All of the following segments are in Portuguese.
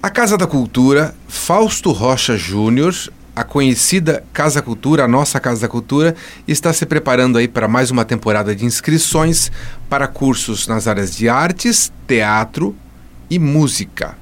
A Casa da Cultura, Fausto Rocha Júnior, a conhecida Casa Cultura, a nossa Casa da Cultura, está se preparando aí para mais uma temporada de inscrições para cursos nas áreas de artes, teatro e música.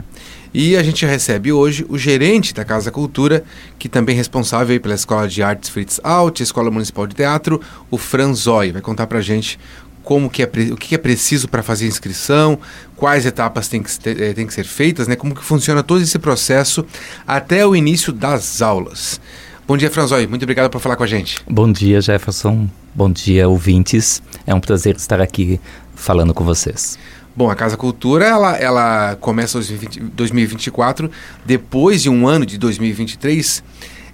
E a gente recebe hoje o gerente da Casa Cultura, que também é responsável pela Escola de Artes Fritz Alt, Escola Municipal de Teatro, o Franzói. Vai contar para a gente como que é, o que é preciso para fazer a inscrição, quais etapas têm que, eh, têm que ser feitas, né? como que funciona todo esse processo até o início das aulas. Bom dia, Franzói. Muito obrigado por falar com a gente. Bom dia, Jefferson. Bom dia, ouvintes. É um prazer estar aqui falando com vocês. Bom, a Casa Cultura ela, ela começa em 2024, depois de um ano de 2023,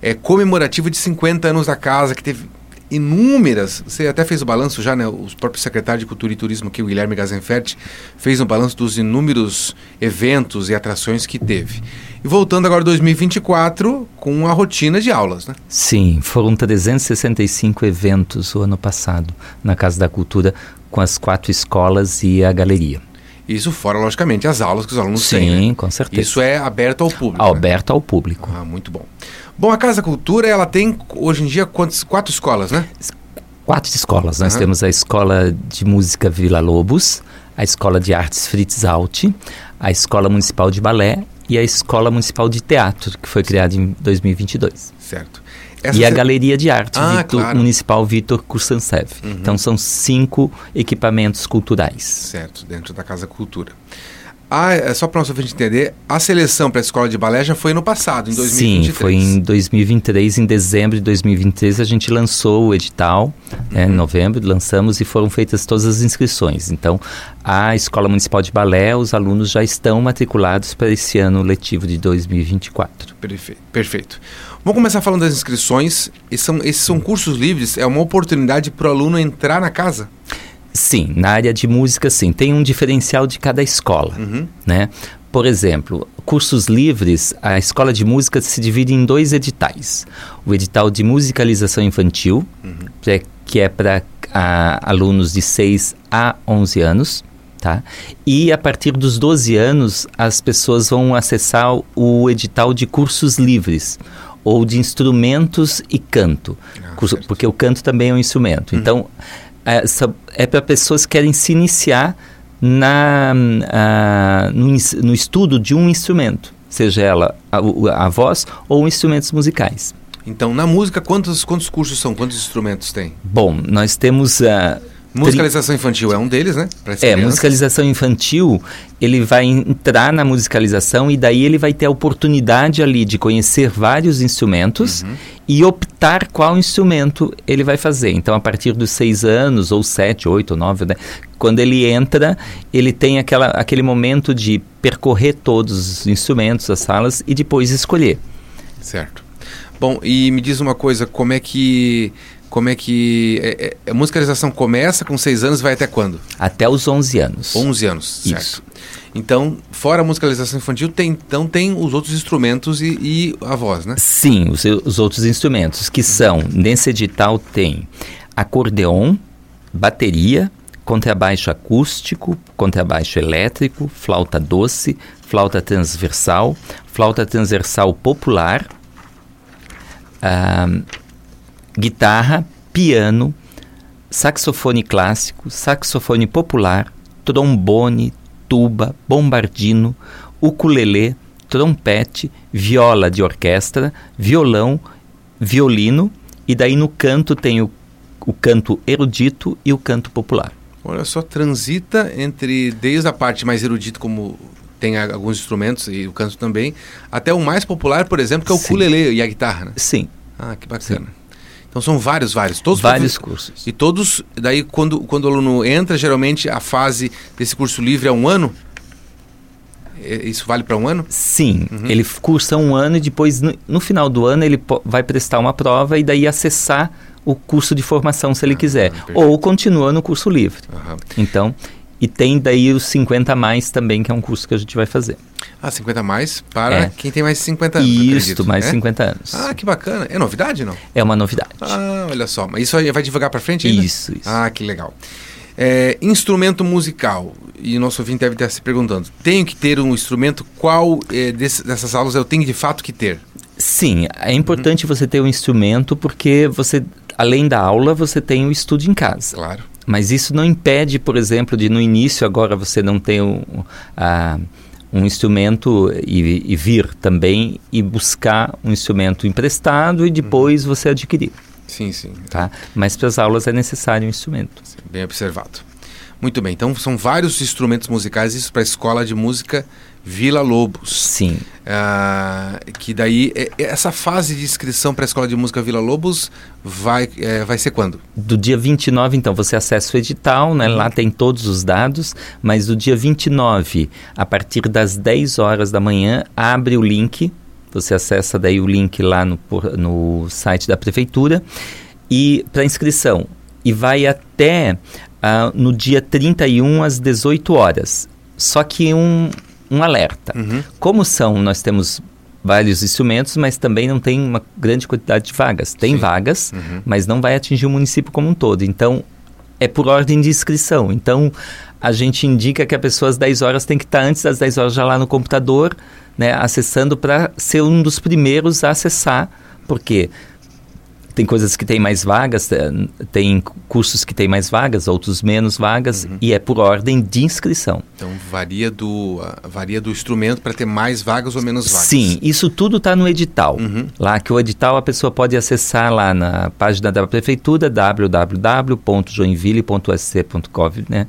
é comemorativo de 50 anos da casa, que teve inúmeras. Você até fez o balanço já, né? O próprio secretário de Cultura e Turismo, que o Guilherme Gazenfert, fez um balanço dos inúmeros eventos e atrações que teve. E voltando agora a 2024 com a rotina de aulas, né? Sim, foram 365 eventos o ano passado na Casa da Cultura com as quatro escolas e a galeria. Isso fora, logicamente, as aulas que os alunos Sim, têm. Sim, né? com certeza. Isso é aberto ao público. Aberto né? ao público. Ah, muito bom. Bom, a Casa Cultura, ela tem hoje em dia quantos, quatro escolas, né? Quatro escolas. Nós uhum. temos a Escola de Música Vila Lobos, a Escola de Artes Fritz Alt, a Escola Municipal de Balé e a Escola Municipal de Teatro, que foi criada em 2022. Certo. Essa e a Galeria de Arte ah, Vitor, claro. Municipal Vitor Kursansev. Uhum. Então são cinco equipamentos culturais. Certo, dentro da Casa Cultura. Ah, é só para nosso ouvinte entender, a seleção para a escola de balé já foi no passado, em 2023. Sim, foi em 2023, em dezembro de 2023, a gente lançou o edital, né, uhum. em novembro, lançamos e foram feitas todas as inscrições. Então, a Escola Municipal de Balé, os alunos já estão matriculados para esse ano letivo de 2024. Perfeito. perfeito. Vamos começar falando das inscrições. Esses são, esses são cursos livres, é uma oportunidade para o aluno entrar na casa? Sim, na área de música, sim. Tem um diferencial de cada escola, uhum. né? Por exemplo, cursos livres, a escola de música se divide em dois editais. O edital de musicalização infantil, uhum. é, que é para alunos de 6 a 11 anos, tá? E a partir dos 12 anos, as pessoas vão acessar o edital de cursos livres ou de instrumentos e canto, ah, curso, porque o canto também é um instrumento. Uhum. Então, essa é para pessoas que querem se iniciar na, uh, no, no, estudo de um instrumento, seja ela a, a, voz ou instrumentos musicais. Então, na música, quantos, quantos cursos são? Quantos instrumentos tem? Bom, nós temos uh, Musicalização infantil é um deles, né? é, musicalização infantil, ele vai entrar na musicalização e daí ele vai ter a oportunidade ali de conhecer vários instrumentos uhum. e optar qual instrumento ele vai fazer. Então, a partir dos seis anos, ou sete, oito, nove, né? quando ele entra, ele tem aquela, aquele momento de percorrer todos os instrumentos, as salas e depois escolher. Certo. Bom, e me diz uma coisa, como é que como é que é, é, a musicalização começa com 6 anos e vai até quando? Até os 11 anos. 11 anos, certo. Isso. Então, fora a musicalização infantil, tem, então tem os outros instrumentos e, e a voz, né? Sim, os, os outros instrumentos, que são, nesse edital tem acordeon, bateria, contrabaixo acústico, contrabaixo elétrico, flauta doce, flauta transversal, flauta transversal popular, uh, guitarra, piano, saxofone clássico, saxofone popular, trombone, tuba, bombardino, ukulele, trompete, viola de orquestra, violão, violino e daí no canto tem o, o canto erudito e o canto popular. Olha só, transita entre desde a parte mais erudita como tem alguns instrumentos e o canto também, até o mais popular, por exemplo, que é o Sim. ukulele e a guitarra, né? Sim. Ah, que bacana. Sim. Então são vários, vários. Todos vários cursos. E todos, daí quando, quando o aluno entra, geralmente a fase desse curso livre é um ano? É, isso vale para um ano? Sim, uhum. ele cursa um ano e depois, no, no final do ano, ele vai prestar uma prova e daí acessar o curso de formação se ele ah, quiser. Ou continua no curso livre. Uhum. Então, e tem daí os 50 mais também, que é um curso que a gente vai fazer. Ah, 50 mais para é. quem tem mais de 50 anos. Isso, mais de é? 50 anos. Ah, que bacana. É novidade, não? É uma novidade. Ah, olha só. Mas isso vai divulgar para frente ainda? Isso, isso. Ah, que legal. É, instrumento musical. E o nosso ouvinte deve estar se perguntando: tenho que ter um instrumento? Qual é, desse, dessas aulas eu tenho de fato que ter? Sim, é importante uhum. você ter um instrumento porque você, além da aula, você tem o estudo em casa. Claro. Mas isso não impede, por exemplo, de no início agora você não ter um, um instrumento e, e, vir também e buscar um instrumento emprestado e depois uhum. você adquirir. Sim, sim. Tá? Mas para as aulas é necessário um instrumento. Bem observado. Muito bem, então são vários instrumentos musicais, isso para a escola de música Vila Lobos. Sim. Ah, que daí, é, é, essa fase de inscrição para a escola de música Vila Lobos vai, é, vai ser quando? Do dia 29, então, você acessa o edital, né? Uhum. lá tem todos os dados, mas do dia 29, a partir das 10 horas da manhã, abre o link, você acessa daí o link lá no, no site da prefeitura, e para inscrição, e vai até uh, no dia 31 às 18 horas. Só que um, um alerta. Uhum. Como são, nós temos vários instrumentos, mas também não tem uma grande quantidade de vagas. Tem Sim. vagas, uhum. mas não vai atingir o município como um todo. Então, é por ordem de inscrição. Então, a gente indica que a pessoa às 10 horas tem que estar antes das 10 horas já lá no computador, né, acessando para ser um dos primeiros a acessar, porque tem coisas que têm mais vagas, tem cursos que têm mais vagas, outros menos vagas, uhum. e é por ordem de inscrição. Então varia do, varia do instrumento para ter mais vagas ou menos vagas? Sim, isso tudo está no edital. Uhum. Lá que o edital a pessoa pode acessar lá na página da prefeitura, www.joinville.sc.gov.br, né,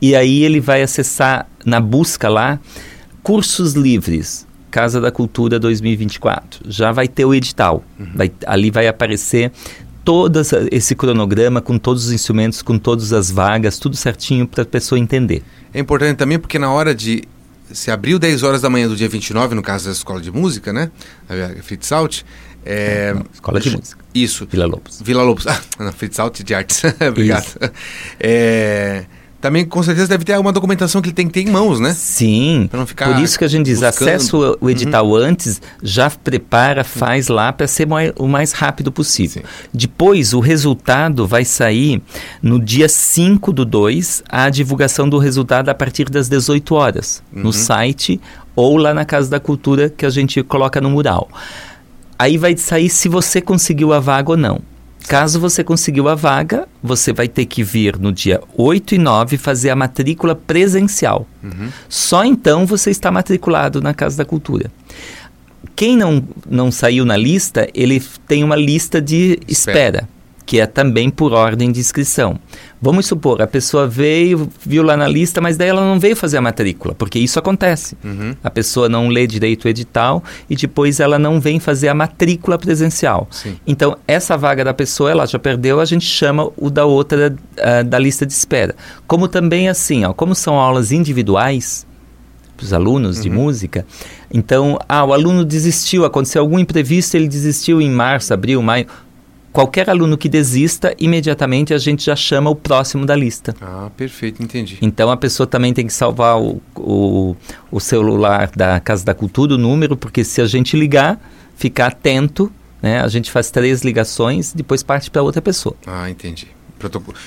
e aí ele vai acessar na busca lá cursos livres Casa da Cultura 2024. Já vai ter o edital. Uhum. Vai, ali vai aparecer todo esse cronograma com todos os instrumentos, com todas as vagas, tudo certinho para a pessoa entender. É importante também porque na hora de se abriu 10 horas da manhã do dia 29, no caso da escola de música, né? A Fritz Alt. É, não, escola de música. Isso. Vila Lobos. Vila Lobos. Ah, não, Fritz Alt de artes. Obrigado. É, também com certeza deve ter alguma documentação que ele tem que ter em mãos, né? Sim. Para não ficar Por isso que a gente diz, acessa o, edital uhum. antes, já prepara, faz lá para ser o mais rápido possível. Sim. Depois, o resultado vai sair no dia 5 do 2, a divulgação do resultado a partir das 18 horas, uhum. no site ou lá na Casa da Cultura que a gente coloca no mural. Aí vai sair se você conseguiu a vaga ou não. Caso você conseguiu a vaga, você vai ter que vir no dia 8 e 9 fazer a matrícula presencial. Uhum. Só então você está matriculado na Casa da Cultura. Quem não, não saiu na lista, ele tem uma lista de espera. espera que é também por ordem de inscrição. Vamos supor, a pessoa veio, viu lá na lista, mas daí ela não veio fazer a matrícula, porque isso acontece. Uhum. A pessoa não lê direito o edital e depois ela não vem fazer a matrícula presencial. Sim. Então, essa vaga da pessoa, ela já perdeu, a gente chama o da outra uh, da lista de espera. Como também assim, ó, como são aulas individuais, para os alunos uhum. de música. Então, ah, o aluno desistiu, aconteceu algum imprevisto, ele desistiu em março, abril, maio qualquer aluno que desista, imediatamente a gente já chama o próximo da lista. Ah, perfeito, entendi. Então a pessoa também tem que salvar o, o, o celular da Casa da Cultura, o número, porque se a gente ligar, ficar atento, né, a gente faz três ligações, depois parte para outra pessoa. Ah, entendi.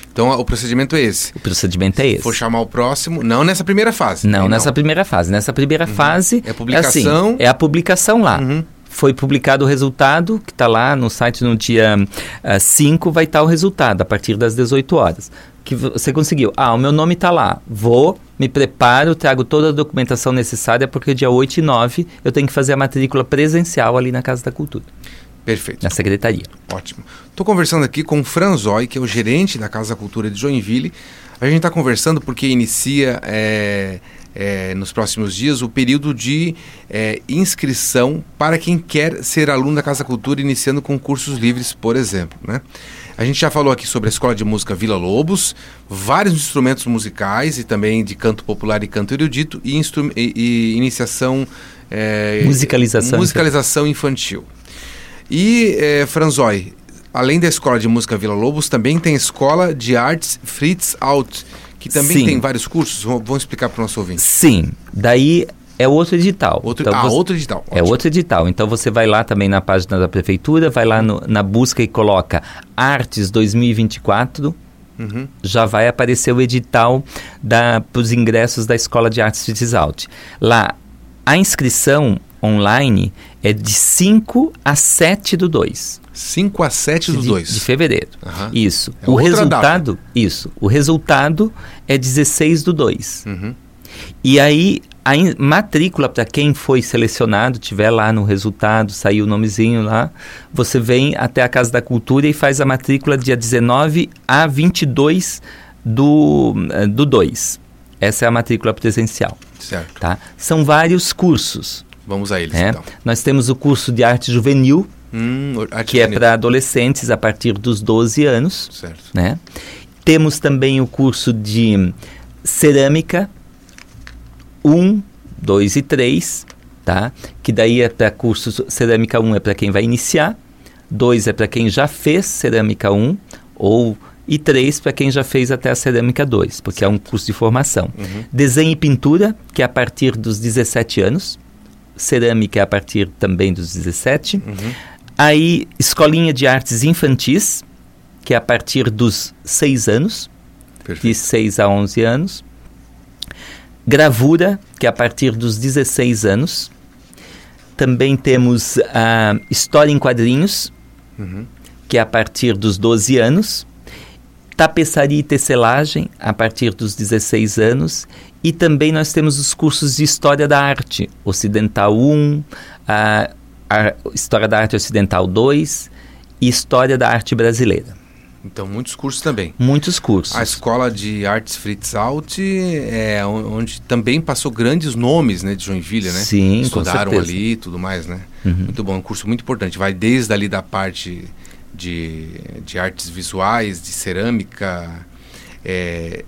Então o procedimento é esse. O procedimento é esse. For chamar o próximo, não nessa primeira fase. Não, nessa não. primeira fase. Nessa primeira uhum. fase. É a publicação. É, assim, é a publicação lá. Uhum foi publicado o resultado, que está lá no site no dia 5, uh, vai estar tá o resultado, a partir das 18 horas. Que você conseguiu. Ah, o meu nome está lá. Vou, me preparo, trago toda a documentação necessária, porque dia 8 e 9 eu tenho que fazer a matrícula presencial ali na Casa da Cultura. Perfeito. Na secretaria. Ótimo. Estou conversando aqui com o Franzói, que é o gerente da Casa da Cultura de Joinville. A gente está conversando porque inicia. É é, nos próximos dias o período de é, inscrição para quem quer ser aluno da Casa Cultura, iniciando com cursos livres, por exemplo. Né? A gente já falou aqui sobre a Escola de Música Vila Lobos, vários instrumentos musicais e também de canto popular e canto erudito e, e, e iniciação. É, musicalização. Musicalização infantil. E, é, Franzói, além da Escola de Música Vila Lobos, também tem a Escola de Artes Fritz Alt que também Sim. tem vários cursos. Vamos explicar para o nosso ouvinte. Sim. Daí é outro edital. Outro, então, ah, você, outro edital. É Ótimo. É outro edital. Então você vai lá também na página da prefeitura, vai lá no, na busca e coloca Artes 2024, uhum. já vai aparecer o edital para os ingressos da Escola de Artes Fitzalt. Lá, a inscrição online é de 5 a 7 do 2. 5 a 7 do 2. De, fevereiro. Uhum. Isso. É o resultado, data. isso. O resultado é 16 do 2. Uhum. E aí a matrícula para quem foi selecionado, tiver lá no resultado, saiu o nomezinho lá, você vem até a Casa da Cultura e faz a matrícula dia 19 a 22 do eh, do 2. Essa é a matrícula presencial. Certo. Tá? São vários cursos. Vamos a eles, é. então. Nós temos o curso de arte juvenil, hum, arte que é para adolescentes a partir dos 12 anos. Certo. Né? Temos também o curso de cerâmica, 1, 2 e 3, tá? Que daí é para curso cerâmica 1 é para quem vai iniciar, 2 é para quem já fez cerâmica 1 ou e 3 para quem já fez até a cerâmica 2, porque certo. é um curso de formação. Uhum. Desenho e pintura, que é a partir dos 17 anos. Cerâmica é a partir também dos 17. Uhum. Aí, escolinha de artes infantis, que é a partir dos 6 anos. Perfeito. De 6 a 11 anos. Gravura, que é a partir dos 16 anos. Também temos a História em Quadrinhos, uhum. que é a partir dos 12 anos. Tapeçaria e tecelagem, a partir dos 16 anos. E também nós temos os cursos de História da Arte, Ocidental 1, a, a História da Arte Ocidental 2 e História da Arte Brasileira. Então, muitos cursos também. Muitos cursos. A Escola de Artes Fritz Alt é onde também passou grandes nomes né, de Joinville, né? Sim, Estudaram ali e tudo mais, né? Uhum. Muito bom, um curso muito importante. Vai desde ali da parte de, de artes visuais, de cerâmica, é,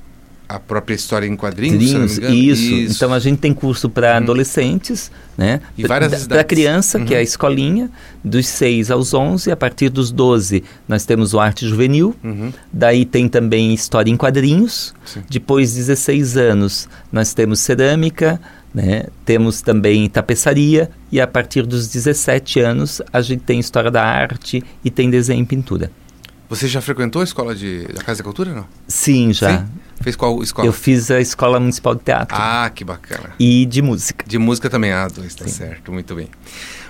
a própria história em quadrinhos, isso. isso. Então a gente tem curso para uhum. adolescentes, né? E Para criança, uhum. que é a uhum. escolinha, dos 6 aos 11, a partir dos 12 nós temos o arte juvenil, uhum. daí tem também história em quadrinhos, Sim. depois 16 anos nós temos cerâmica, né? Temos também tapeçaria e a partir dos 17 anos a gente tem história da arte e tem desenho e pintura. Você já frequentou a escola de, da Casa da Cultura, não? Sim, já. Sim? Fez qual escola? Eu fiz a Escola Municipal de Teatro. Ah, que bacana. E de música. De música também, ah, dois, tá Sim. certo, muito bem.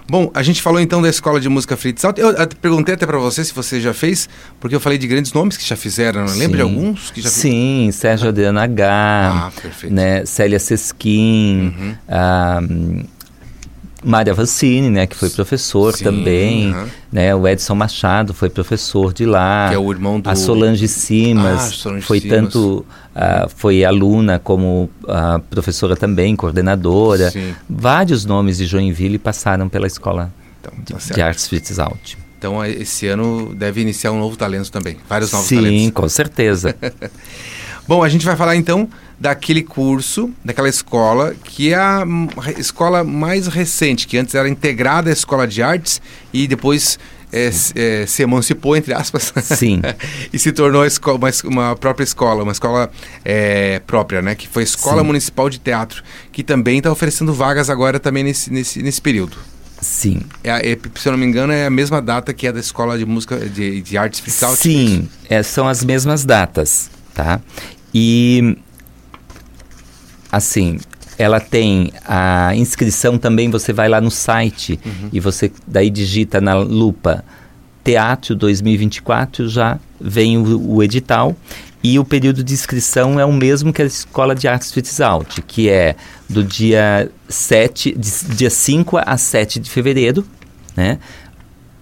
Bom, a gente falou então da Escola de Música Fritz Alto. Eu perguntei até para você se você já fez, porque eu falei de grandes nomes que já fizeram. Sim. Lembra de alguns que já Sim, Sérgio Adriano H. Ah, perfeito. Né, Célia Sesquim, uhum. ah, Mária Vancini, né, que foi professor Sim, também, né, o Edson Machado foi professor de lá, que é o irmão do... a Solange Simas ah, Solange foi Simas. tanto uh, foi aluna como uh, professora também, coordenadora, Sim. vários nomes de Joinville passaram pela escola então, tá de, de, artes Fitzalt. Então esse ano deve iniciar um novo talento também, vários novos Sim, talentos. Sim, com certeza. Bom, a gente vai falar então daquele curso, daquela escola, que é a escola mais recente, que antes era integrada à escola de artes e depois é, é, se emancipou, entre aspas. Sim. e se tornou uma, uma, própria escola, uma escola é, própria, né? Que foi a Escola Sim. Municipal de Teatro, que também está oferecendo vagas agora também nesse, nesse, nesse período. Sim. É, é, se eu não me engano, é a mesma data que é da Escola de Música de, de Artes Fiscal. Sim, é, são as mesmas datas, tá? E assim, ela tem a inscrição também, você vai lá no site uhum. e você daí digita na lupa Teatro 2024, já vem o, o, edital. E o período de inscrição é o mesmo que a Escola de Artes Fitzalt, que é do dia 7, de, dia 5 a 7 de fevereiro, né?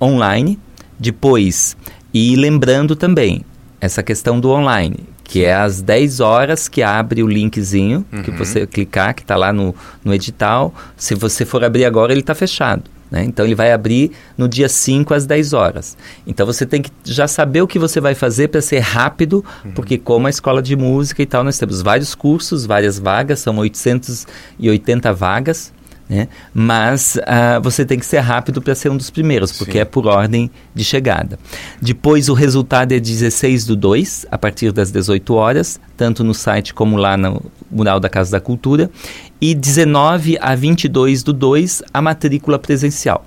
Online. Depois, e lembrando também, essa questão do online que é às 10 horas que abre o linkzinho, uhum. que você clicar, que está lá no, no edital. Se você for abrir agora, ele está fechado. Né? Então ele vai abrir no dia 5 às 10 horas. Então você tem que já saber o que você vai fazer para ser rápido, uhum. porque como a escola de música e tal, nós temos vários cursos, várias vagas, são 880 vagas. Né? Mas uh, você tem que ser rápido para ser um dos primeiros, porque Sim. é por ordem de chegada. Depois o resultado é 16 do 2, a partir das 18 horas, tanto no site como lá no mural da Casa da Cultura. E 19 a 22 do 2, a matrícula presencial.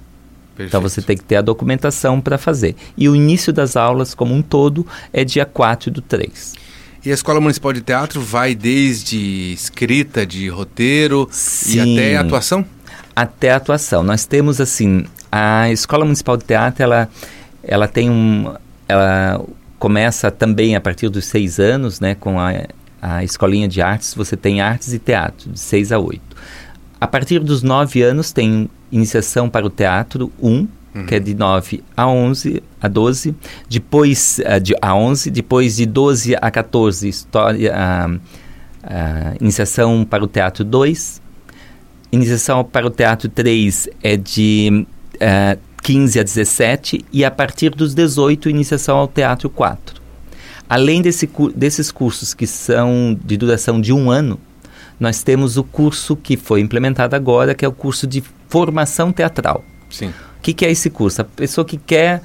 Perfeito. Então você tem que ter a documentação para fazer. E o início das aulas, como um todo, é dia 4 do 3. E a Escola Municipal de Teatro vai desde escrita de roteiro Sim. e até atuação? Até atuação. Nós temos assim, a Escola Municipal de Teatro, ela, ela tem um, ela começa também a partir dos seis anos, né, com a, a escolinha de artes. Você tem artes e teatro de seis a oito. A partir dos nove anos tem iniciação para o teatro 1, um, uhum. que é de 9 a 11, a 12, depois uh, de, a 11, depois de 12 a 14, história, uh, uh, iniciação para o teatro 2, iniciação para o teatro 3 é de uh, 15 a 17 e a partir dos 18, iniciação ao teatro 4. Além desse, desses cursos que são de duração de um ano, nós temos o curso que foi implementado agora, que é o curso de formação teatral. Sim. O que, que é esse curso? A pessoa que quer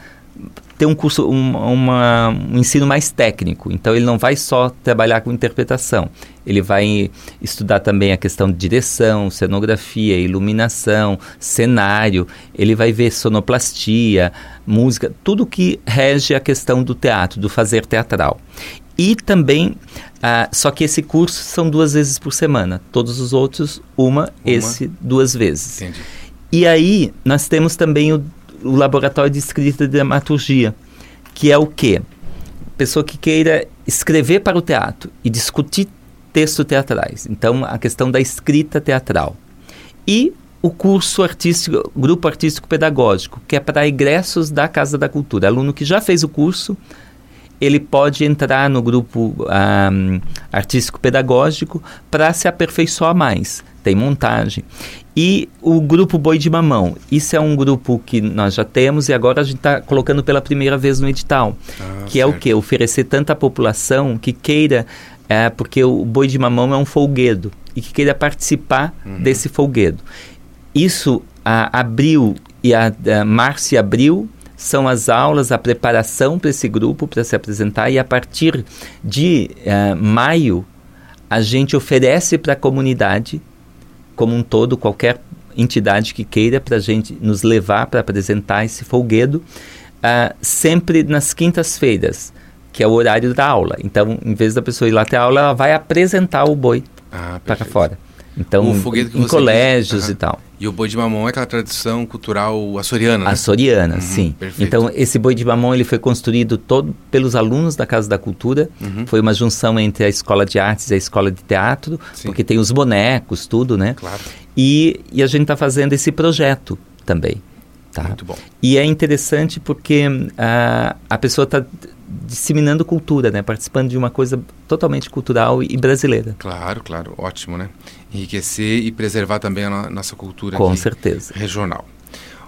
ter um curso, um, uma, um ensino mais técnico. Então, ele não vai só trabalhar com interpretação. Ele vai estudar também a questão de direção, cenografia, iluminação, cenário. Ele vai ver sonoplastia, música, tudo que rege a questão do teatro, do fazer teatral. E também, uh, só que esse curso são duas vezes por semana. Todos os outros, uma, uma. esse duas vezes. Entendi. E aí, nós temos também o, o laboratório de escrita de dramaturgia, que é o quê? Pessoa que queira escrever para o teatro e discutir textos teatrais. Então, a questão da escrita teatral. E o curso artístico, grupo artístico pedagógico, que é para egressos da Casa da Cultura. Aluno que já fez o curso, ele pode entrar no grupo um, artístico-pedagógico para se aperfeiçoar mais. Tem montagem. E o grupo Boi de Mamão. Isso é um grupo que nós já temos e agora a gente está colocando pela primeira vez no edital. Ah, que certo. é o quê? Oferecer tanta população que queira, é, porque o Boi de Mamão é um folguedo, e que queira participar uhum. desse folguedo. Isso a, abril e a, a março e abril são as aulas, a preparação para esse grupo para se apresentar e a partir de uh, maio a gente oferece para a comunidade como um todo qualquer entidade que queira para a gente nos levar para apresentar esse folguedo uh, sempre nas quintas-feiras que é o horário da aula. Então, em vez da pessoa ir lá ter aula, ela vai apresentar o boi ah, para fora. Então, em colégios e tal. E o boi de mamão é aquela tradição cultural açoriana, né? Açoriana, uhum, sim. Perfeito. Então, esse boi de mamão ele foi construído todo pelos alunos da Casa da Cultura. Uhum. Foi uma junção entre a Escola de Artes e a Escola de Teatro, sim. porque tem os bonecos, tudo, né? Claro. E, e a gente está fazendo esse projeto também. Tá? Muito bom. E é interessante porque uh, a pessoa está disseminando cultura, né? Participando de uma coisa totalmente cultural e brasileira. Claro, claro, ótimo, né? Enriquecer e preservar também a nossa cultura com certeza regional.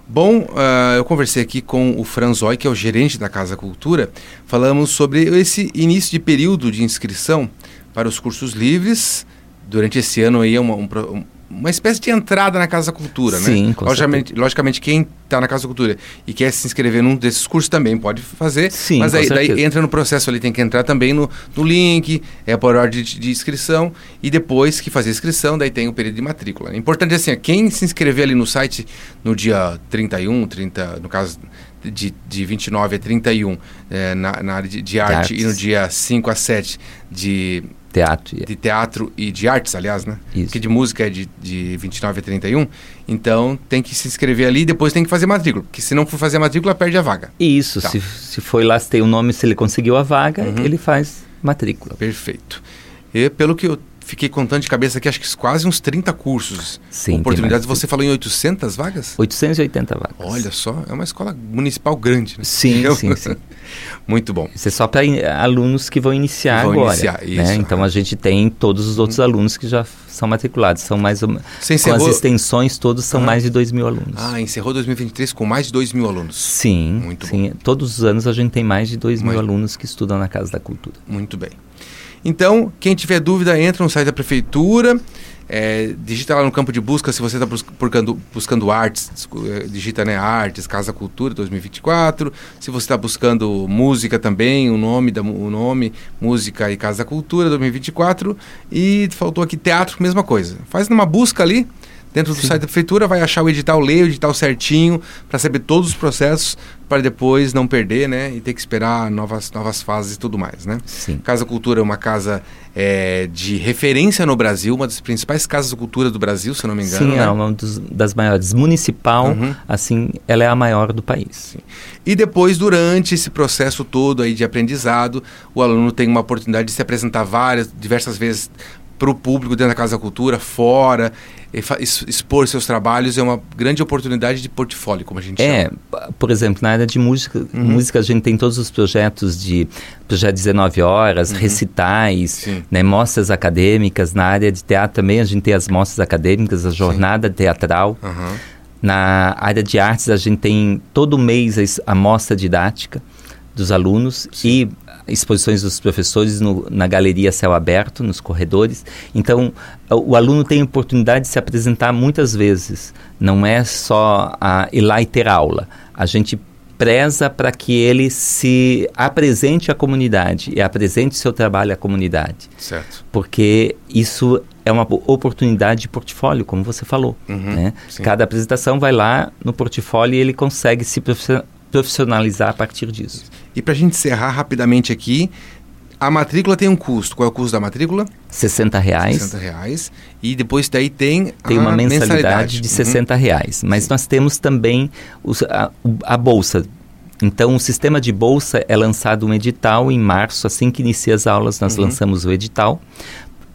Bom, uh, eu conversei aqui com o Franzói, que é o gerente da Casa Cultura. Falamos sobre esse início de período de inscrição para os cursos livres. Durante esse ano aí é uma, um, uma espécie de entrada na Casa Cultura, Sim, né? Com logicamente, logicamente, quem está na Casa Cultura e quer se inscrever num desses cursos também pode fazer. Sim, mas aí, daí entra no processo ali, tem que entrar também no, no link, é por ordem de, de, inscrição, e depois que fazer a inscrição, daí tem o período de matrícula. Importante assim, quem se inscrever ali no site no dia 31, 30, no caso de, de 29 a 31 é, na, na área de, de arte, e no dia 5 a 7 de Teatro. De teatro e de artes, aliás, né? Isso. Que de música é de, de 29 a 31. Então tem que se inscrever ali e depois tem que fazer matrícula. Porque se não for fazer matrícula, perde a vaga. Isso. Tá. Se, se foi lá, se tem o um nome, se ele conseguiu a vaga, uhum. ele faz matrícula. Perfeito. E pelo que eu fiquei contando de cabeça aqui, acho que quase uns 30 cursos. Sim, oportunidades. Você falou em 800 vagas? 880 vagas. Olha só, é uma escola municipal grande, né? Sim, Eu... sim, sim. Muito bom. Isso é só para alunos que vão iniciar vão agora. Iniciar, né? isso, Então a gente tem todos os outros uhum. alunos que já são matriculados. São mais Você encerrou... Com as extensões todos são uhum. mais de 2 mil alunos. Ah, encerrou 2023 com mais de 2 mil alunos. Sim, Muito sim. Bom. Todos os anos a gente tem mais de 2 mil alunos que estudam na Casa da Cultura. Muito bem. Então, quem tiver dúvida, entra no site da prefeitura, é, digita lá no campo de busca se você está buscando, buscando artes, é, digita né, artes, Casa Cultura 2024. Se você está buscando música também, o nome, da, o nome, música e Casa Cultura 2024. E faltou aqui teatro, mesma coisa. Faz uma busca ali, dentro do Sim. site da prefeitura, vai achar o edital, ler o edital certinho, para saber todos os processos, para depois não perder, né? E ter que esperar novas, novas fases e tudo mais, né? Sim. Casa Cultura é uma casa é, de referência no Brasil, uma das principais casas de cultura do Brasil, se não me engano. Sim, né? é uma dos, das maiores. Municipal, uhum. assim, ela é a maior do país. Sim. E depois, durante esse processo todo aí de aprendizado, o aluno tem uma oportunidade de se apresentar várias, diversas vezes para o público dentro da Casa da Cultura, fora, expor seus trabalhos é uma grande oportunidade de portfólio, como a gente é, chama. É, por exemplo, na área de música, uhum. música a gente tem todos os projetos de projeto 19 horas, uhum. recitais, né, mostras acadêmicas. Na área de teatro também a gente tem as mostras acadêmicas, a jornada Sim. teatral. Uhum. Na área de artes a gente tem todo mês a mostra didática dos alunos Sim. e exposições dos professores no, na galeria céu aberto, nos corredores. Então, o, o, aluno tem a oportunidade de se apresentar muitas vezes. Não é só a, ir lá e ter aula. A gente preza para que ele se apresente à comunidade e apresente seu trabalho à comunidade. Certo. Porque isso é uma oportunidade de portfólio, como você falou. Uhum, né? Cada apresentação vai lá no portfólio e ele consegue se profissionalizar a partir disso. E para a gente encerrar rapidamente aqui, a matrícula tem um custo. Qual é o custo da matrícula? 60 reais. 60 reais. E depois daí tem Tem uma mensalidade, mensalidade. de 60 uhum. reais. Mas Sim. nós temos também os, a, a bolsa. Então, o sistema de bolsa é lançado um edital em março, assim que inicia as aulas, nós uhum. lançamos o edital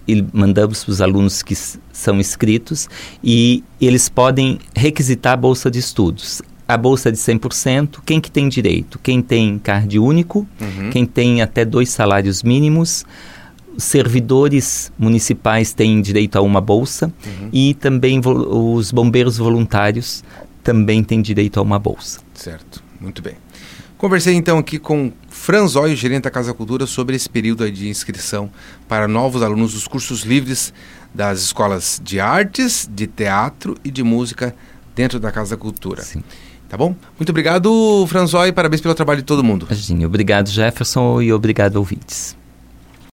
e mandamos para os alunos que são inscritos e eles podem requisitar a bolsa de estudos a bolsa de 100%, quem que tem direito? Quem tem card único, uhum. quem tem até dois salários mínimos, servidores municipais têm direito a uma bolsa uhum. e também os bombeiros voluntários também têm direito a uma bolsa. Certo, muito bem. Conversei então aqui com Franzói, gerente da Casa Cultura, sobre esse período de inscrição para novos alunos dos cursos livres das escolas de artes, de teatro e de música dentro da Casa Cultura. Sim. Tá bom? Muito obrigado, Franzói. Parabéns pelo trabalho de todo mundo. Imagine. Obrigado, Jefferson, e obrigado, ouvintes.